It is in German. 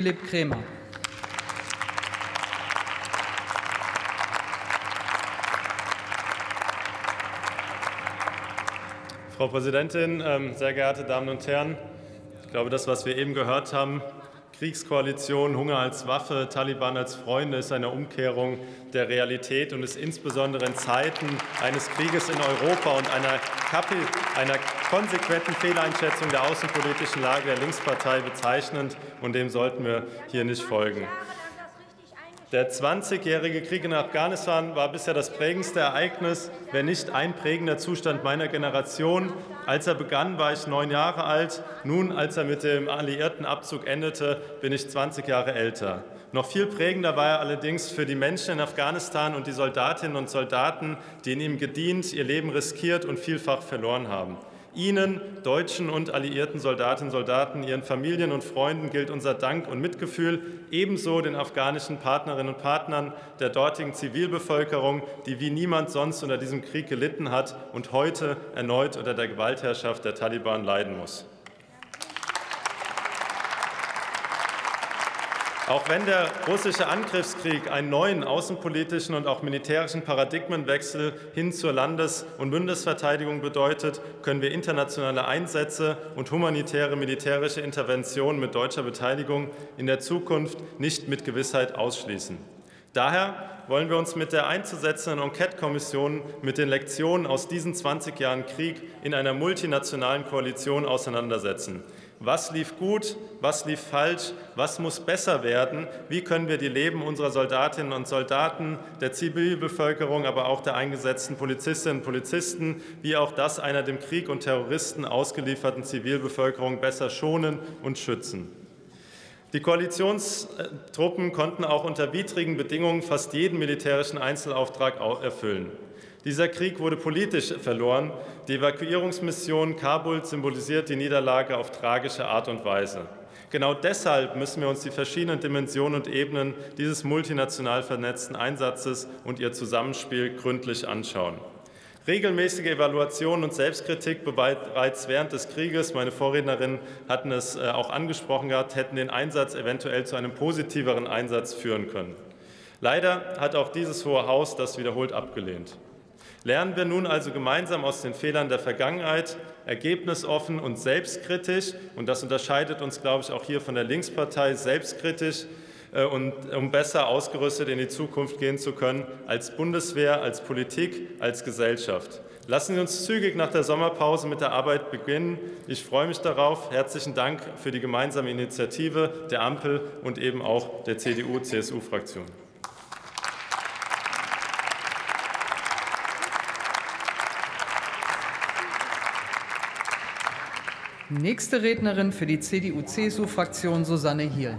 Philipp Krämer. Frau Präsidentin, ähm, sehr geehrte Damen und Herren! Ich glaube, das, was wir eben gehört haben, Kriegskoalition, Hunger als Waffe, Taliban als Freunde, ist eine Umkehrung der Realität und ist insbesondere in Zeiten eines Krieges in Europa und einer, einer konsequenten Fehleinschätzung der außenpolitischen Lage der Linkspartei bezeichnend. Und dem sollten wir hier nicht folgen. Der 20-jährige Krieg in Afghanistan war bisher das prägendste Ereignis, wenn nicht ein prägender Zustand meiner Generation. Als er begann, war ich neun Jahre alt. Nun, als er mit dem alliierten Abzug endete, bin ich 20 Jahre älter. Noch viel prägender war er allerdings für die Menschen in Afghanistan und die Soldatinnen und Soldaten, die in ihm gedient, ihr Leben riskiert und vielfach verloren haben. Ihnen, deutschen und alliierten Soldatinnen und Soldaten, Ihren Familien und Freunden gilt unser Dank und Mitgefühl, ebenso den afghanischen Partnerinnen und Partnern der dortigen Zivilbevölkerung, die wie niemand sonst unter diesem Krieg gelitten hat und heute erneut unter der Gewaltherrschaft der Taliban leiden muss. Auch wenn der russische Angriffskrieg einen neuen außenpolitischen und auch militärischen Paradigmenwechsel hin zur Landes- und Bundesverteidigung bedeutet, können wir internationale Einsätze und humanitäre militärische Interventionen mit deutscher Beteiligung in der Zukunft nicht mit Gewissheit ausschließen. Daher wollen wir uns mit der einzusetzenden Enquete-Kommission mit den Lektionen aus diesen 20 Jahren Krieg in einer multinationalen Koalition auseinandersetzen. Was lief gut, was lief falsch, was muss besser werden, wie können wir die Leben unserer Soldatinnen und Soldaten, der Zivilbevölkerung, aber auch der eingesetzten Polizistinnen und Polizisten, wie auch das einer dem Krieg und Terroristen ausgelieferten Zivilbevölkerung besser schonen und schützen. Die Koalitionstruppen konnten auch unter widrigen Bedingungen fast jeden militärischen Einzelauftrag erfüllen. Dieser Krieg wurde politisch verloren. Die Evakuierungsmission Kabul symbolisiert die Niederlage auf tragische Art und Weise. Genau deshalb müssen wir uns die verschiedenen Dimensionen und Ebenen dieses multinational vernetzten Einsatzes und ihr Zusammenspiel gründlich anschauen. Regelmäßige Evaluation und Selbstkritik bereits während des Krieges, meine Vorrednerinnen hatten es äh, auch angesprochen gehabt, hätten den Einsatz eventuell zu einem positiveren Einsatz führen können. Leider hat auch dieses Hohe Haus das wiederholt abgelehnt. Lernen wir nun also gemeinsam aus den Fehlern der Vergangenheit, ergebnisoffen und selbstkritisch, und das unterscheidet uns, glaube ich, auch hier von der Linkspartei, selbstkritisch, und um besser ausgerüstet in die Zukunft gehen zu können, als Bundeswehr, als Politik, als Gesellschaft. Lassen Sie uns zügig nach der Sommerpause mit der Arbeit beginnen. Ich freue mich darauf. Herzlichen Dank für die gemeinsame Initiative der Ampel und eben auch der CDU-CSU-Fraktion. Nächste Rednerin für die CDU-CSU-Fraktion Susanne Hiel.